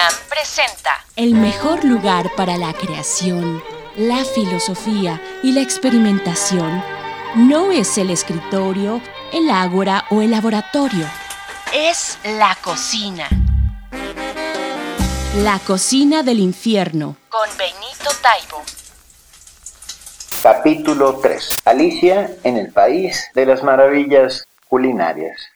UNAM presenta El mejor lugar para la creación, la filosofía y la experimentación no es el escritorio, el ágora o el laboratorio. Es la cocina. La cocina del infierno. Con Benito Taibo. Capítulo 3. Alicia en el País de las Maravillas Culinarias.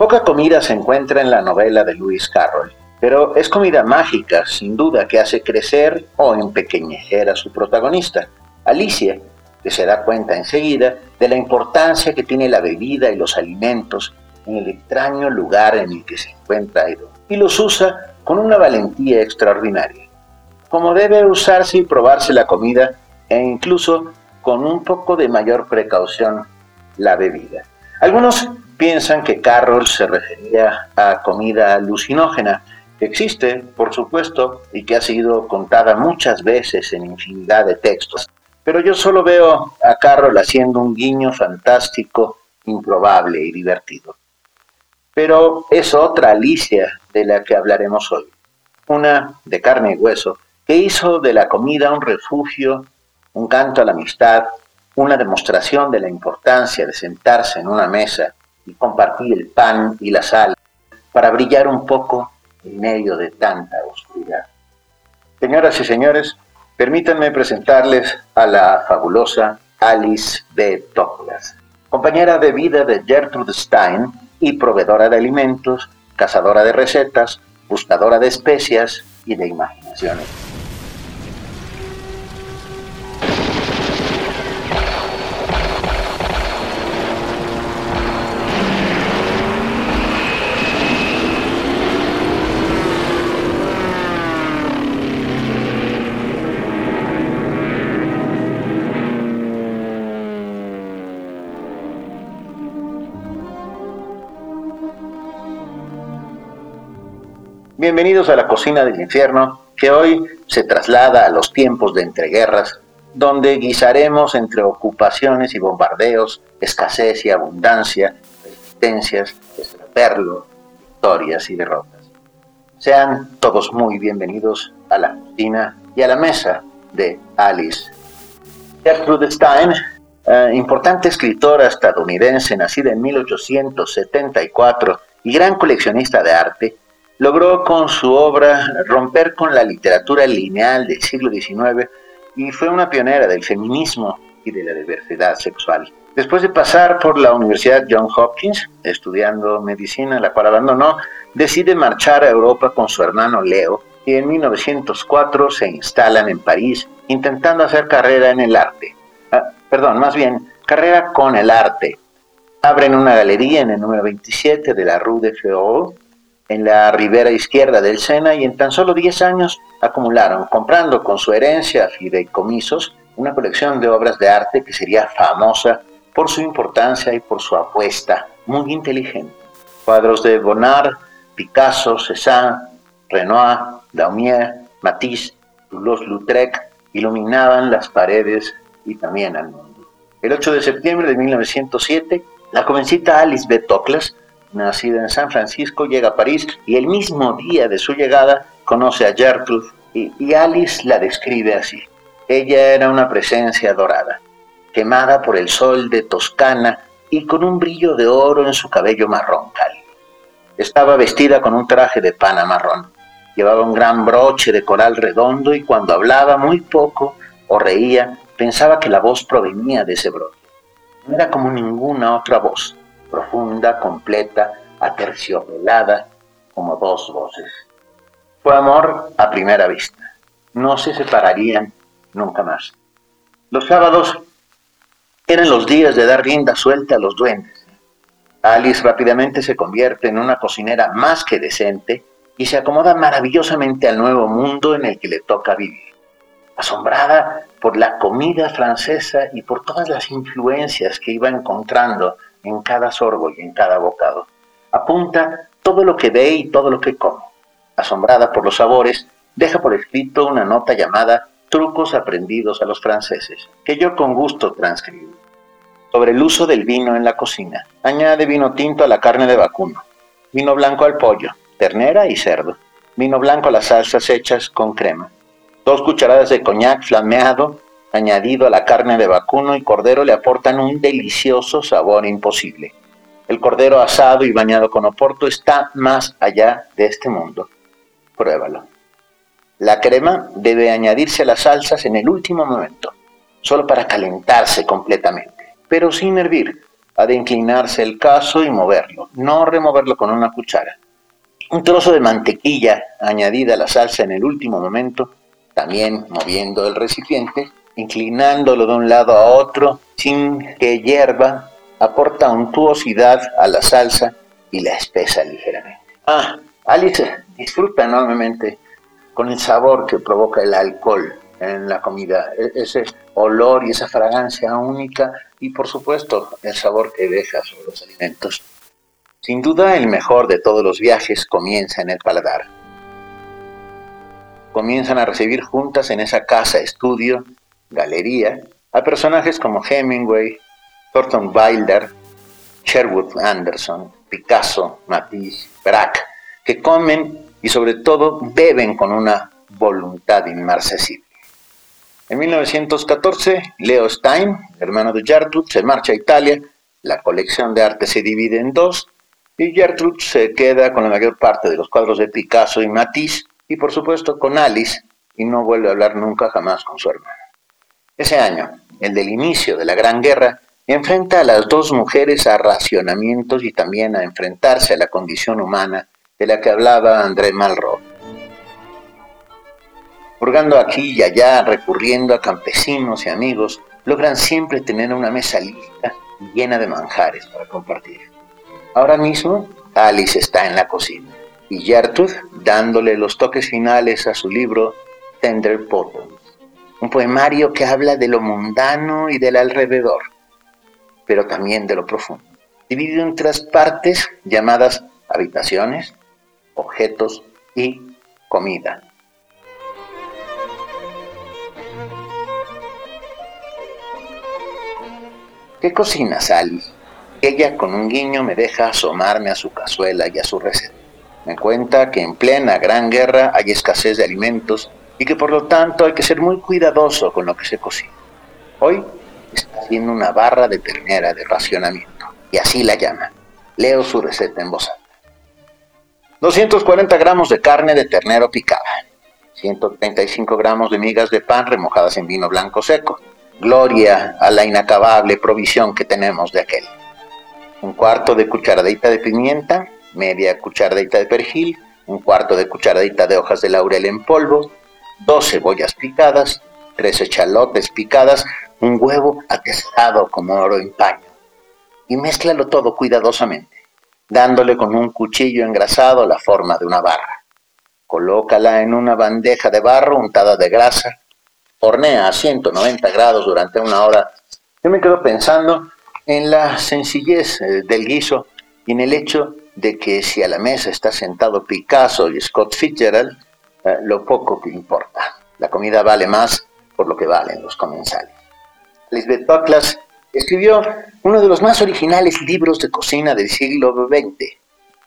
Poca comida se encuentra en la novela de Lewis Carroll, pero es comida mágica, sin duda, que hace crecer o empequeñecer a su protagonista, Alicia, que se da cuenta enseguida de la importancia que tiene la bebida y los alimentos en el extraño lugar en el que se encuentra Edo, y los usa con una valentía extraordinaria, como debe usarse y probarse la comida e incluso con un poco de mayor precaución la bebida. Algunos piensan que Carroll se refería a comida alucinógena, que existe, por supuesto, y que ha sido contada muchas veces en infinidad de textos. Pero yo solo veo a Carroll haciendo un guiño fantástico, improbable y divertido. Pero es otra Alicia de la que hablaremos hoy, una de carne y hueso, que hizo de la comida un refugio, un canto a la amistad, una demostración de la importancia de sentarse en una mesa y compartir el pan y la sal para brillar un poco en medio de tanta oscuridad. Señoras y señores, permítanme presentarles a la fabulosa Alice B. Douglas, compañera de vida de Gertrude Stein y proveedora de alimentos, cazadora de recetas, buscadora de especias y de imaginaciones. Bienvenidos a la cocina del infierno, que hoy se traslada a los tiempos de entreguerras, donde guisaremos entre ocupaciones y bombardeos, escasez y abundancia, resistencias, extraperlo, victorias y derrotas. Sean todos muy bienvenidos a la cocina y a la mesa de Alice. Gertrude Stein, eh, importante escritora estadounidense nacida en 1874 y gran coleccionista de arte, logró con su obra romper con la literatura lineal del siglo XIX y fue una pionera del feminismo y de la diversidad sexual. Después de pasar por la Universidad John Hopkins, estudiando medicina, la cual abandonó, decide marchar a Europa con su hermano Leo y en 1904 se instalan en París intentando hacer carrera en el arte. Ah, perdón, más bien, carrera con el arte. Abren una galería en el número 27 de la Rue de Fleury en la ribera izquierda del Sena y en tan solo 10 años acumularon, comprando con su herencia fideicomisos, una colección de obras de arte que sería famosa por su importancia y por su apuesta muy inteligente. Cuadros de Bonnard, Picasso, Cézanne, Renoir, Daumier, Matisse, Toulouse-Lautrec iluminaban las paredes y también al mundo. El 8 de septiembre de 1907, la jovencita Alice B. Toklas nacida en San Francisco, llega a París y el mismo día de su llegada conoce a Gertrude y, Alice la describe así. Ella era una presencia dorada, quemada por el sol de Toscana y con un brillo de oro en su cabello marrón cálido. Estaba vestida con un traje de pana marrón. Llevaba un gran broche de coral redondo y cuando hablaba muy poco o reía, pensaba que la voz provenía de ese broche. No era como ninguna otra voz profunda, completa, aterciopelada, como dos voces. Fue amor a primera vista. No se separarían nunca más. Los sábados eran los días de dar rienda suelta a los duendes. Alice rápidamente se convierte en una cocinera más que decente y se acomoda maravillosamente al nuevo mundo en el que le toca vivir. Asombrada por la comida francesa y por todas las influencias que iba encontrando en cada sorbo y en cada bocado. Apunta todo lo que ve y todo lo que come. Asombrada por los sabores, deja por escrito una nota llamada trucos aprendidos a los franceses, que yo con gusto transcribo. Sobre el uso del vino en la cocina. Añade vino tinto a la carne de vacuno, vino blanco al pollo, ternera y cerdo, vino blanco a las salsas hechas con crema, dos cucharadas de coñac flameado añadido a la carne de vacuno y cordero le aportan un delicioso sabor imposible. El cordero asado y bañado con oporto está más allá de este mundo. Pruébalo. La crema debe añadirse a las salsas en el último momento, solo para calentarse completamente, pero sin hervir. Ha de inclinarse el caso y moverlo, no removerlo con una cuchara. Un trozo de mantequilla añadida a la salsa en el último momento, también moviendo el recipiente, inclinándolo de un lado a otro sin que hierva, aporta untuosidad a la salsa y la espesa ligeramente. Ah, Alice disfruta enormemente con el sabor que provoca el alcohol en la comida, e-, ese olor y esa fragancia única y por supuesto el sabor que deja sobre los alimentos. Sin duda el mejor de todos los viajes comienza en el paladar. Comienzan a recibir juntas en esa casa estudio galería a personajes como Hemingway, Thornton Wilder, Sherwood Anderson, Picasso, Matisse, Braque, que comen y sobre todo beben con una voluntad inmarcesible. En 1914, Leo Stein, hermano de Gertrude, se marcha a Italia, la colección de arte se divide en dos, y Gertrude se queda con la mayor parte de los cuadros de Picasso y Matisse, y por supuesto con Alice, y no vuelve a hablar nunca jamás con su hermano. Ese año, el del inicio de la Gran Guerra, enfrenta a las dos mujeres a racionamientos y también a enfrentarse a la condición humana de la que hablaba André Malraux. Purgando aquí y allá, recurriendo a campesinos y amigos, logran siempre tener una mesa lista y llena de manjares para compartir. Ahora mismo, Alice está en la cocina y Gertrude dándole los toques finales a su libro Tender Bottom un poemario que habla de lo mundano y del alrededor, pero también de lo profundo, dividido en tres partes llamadas habitaciones, objetos y comida. ¿Qué cocina Sally? Ella con un guiño me deja asomarme a su cazuela y a su receta. Me cuenta que en plena gran guerra hay escasez de alimentos y que por lo tanto hay que ser muy cuidadoso con lo que se cocina. Hoy está haciendo una barra de ternera de racionamiento y así la llama. Leo su receta en voz alta. 240 gramos de carne de ternero picada, 135 gramos de migas de pan remojadas en vino blanco seco. Gloria a la inacabable provisión que tenemos de aquel. Un cuarto de cucharadita de pimienta, media cucharadita de perejil, un cuarto de cucharadita de hojas de laurel en polvo, dos cebollas picadas, tres echalotes picadas, un huevo atestado como oro en paño. Y mézclalo todo cuidadosamente, dándole con un cuchillo engrasado la forma de una barra. Colócala en una bandeja de barro untada de grasa, hornea a 190 grados durante una hora. Yo me quedo pensando en la sencillez eh, del guiso y en el hecho de que si a la mesa está sentado Picasso y Scott Fitzgerald, eh, lo poco que importa. La comida vale más por lo que valen los comensales. Lisbeth Toklas escribió uno de los más originales libros de cocina del siglo XX,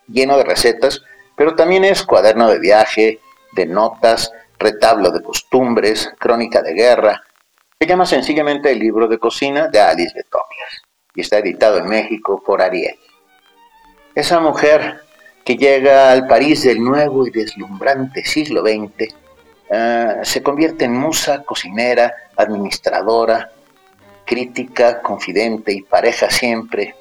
lleno de recetas, pero también es cuaderno de viaje, de notas, retablo de costumbres, crónica de guerra. Se llama sencillamente el libro de cocina de Alice de Toklas y está editado en México por Ariel. Esa mujer que llega al París del nuevo y deslumbrante siglo XX, ah, se convierte en musa, cocinera, administradora, crítica, confidente y pareja siempre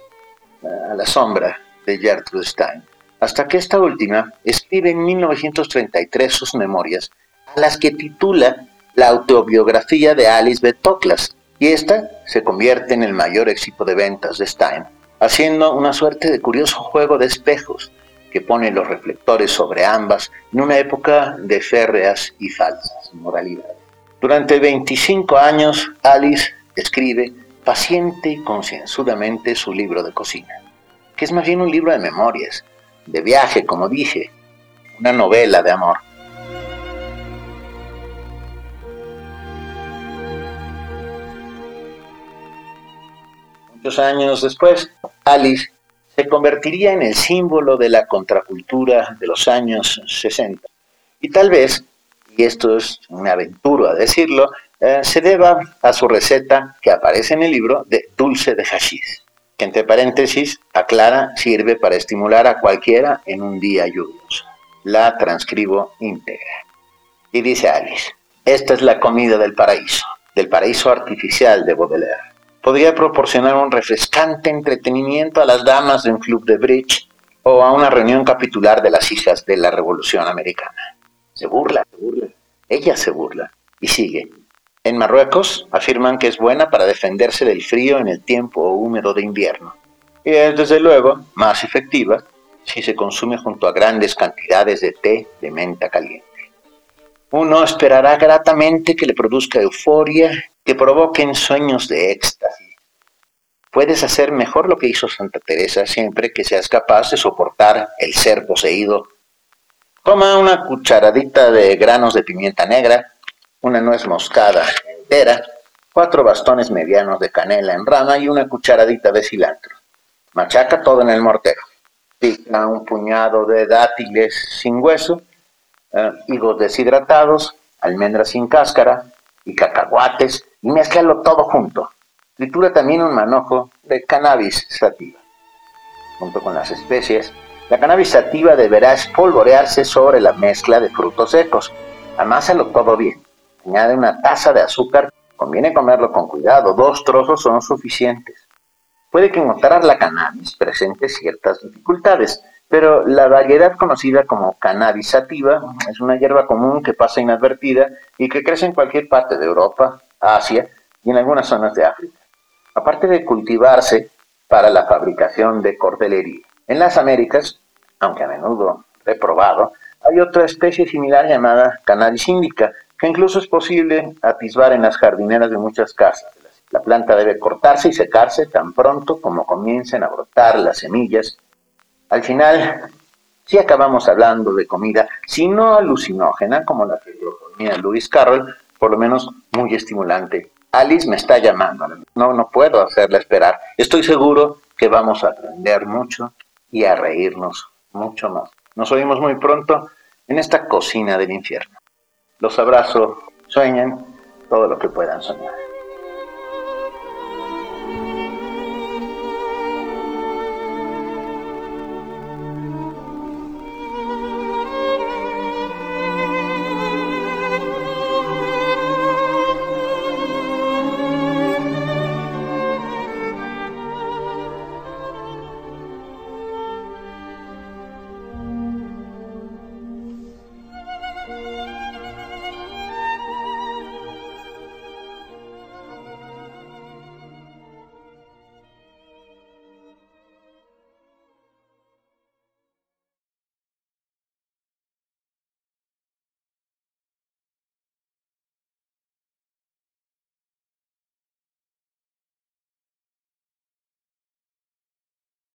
ah, a la sombra de Gertrude Stein. Hasta que esta última escribe en 1933 sus memorias, a las que titula La autobiografía de Alice B. Toklas, y esta se convierte en el mayor éxito de ventas de Stein, haciendo una suerte de curioso juego de espejos que pone los reflectores sobre ambas en una época de férreas y falsas moralidades. Durante 25 años, Alice escribe paciente y concienzudamente su libro de cocina, que es más bien un libro de memorias, de viaje, como dije, una novela de amor. Muchos años después, Alice se convertiría en el símbolo de la contracultura de los años 60. Y tal vez, y esto es una aventura a decirlo, eh, se deba a su receta que aparece en el libro de dulce de hashish, que entre paréntesis aclara sirve para estimular a cualquiera en un día lluvioso. La transcribo íntegra. Y dice Alice, esta es la comida del paraíso, del paraíso artificial de Baudelaire podría proporcionar un refrescante entretenimiento a las damas de un club de bridge o a una reunión capitular de las hijas de la Revolución Americana. Se burla, se burla. Ella se burla. Y sigue. En Marruecos afirman que es buena para defenderse del frío en el tiempo húmedo de invierno. Y es desde luego más efectiva si se consume junto a grandes cantidades de té de menta caliente. Uno esperará gratamente que le produzca euforia que provoquen sueños de éxtasis. Puedes hacer mejor lo que hizo Santa Teresa siempre que seas capaz de soportar el ser poseído. Toma una cucharadita de granos de pimienta negra, una nuez moscada entera, cuatro bastones medianos de canela en rama y una cucharadita de cilantro. Machaca todo en el mortero. Pica un puñado de dátiles sin hueso, eh, higos deshidratados, almendras sin cáscara y cacahuates y mezclalo todo junto. Tritura también un manojo de cannabis sativa. Junto con las especies, la cannabis sativa deberá espolvorearse sobre la mezcla de frutos secos. Amásalo todo bien. Añade una taza de azúcar. Conviene comerlo con cuidado. Dos trozos son suficientes. Puede que encontrar la cannabis presente ciertas dificultades, pero la variedad conocida como cannabis sativa es una hierba común que pasa inadvertida y que crece en cualquier parte de Europa, Asia y en algunas zonas de África. Aparte de cultivarse para la fabricación de cordelería. En las Américas, aunque a menudo reprobado, hay otra especie similar llamada cannabis indica, que incluso es posible atisbar en las jardineras de muchas casas. La planta debe cortarse y secarse tan pronto como comiencen a brotar las semillas. Al final, si acabamos hablando de comida, si no alucinógena, como la que proponía Lewis Carroll, por lo menos muy estimulante. Alice me está llamando, no, no puedo hacerla esperar. Estoy seguro que vamos a aprender mucho y a reírnos mucho más. Nos oímos muy pronto en esta cocina del infierno. Los abrazo, sueñen todo lo que puedan soñar.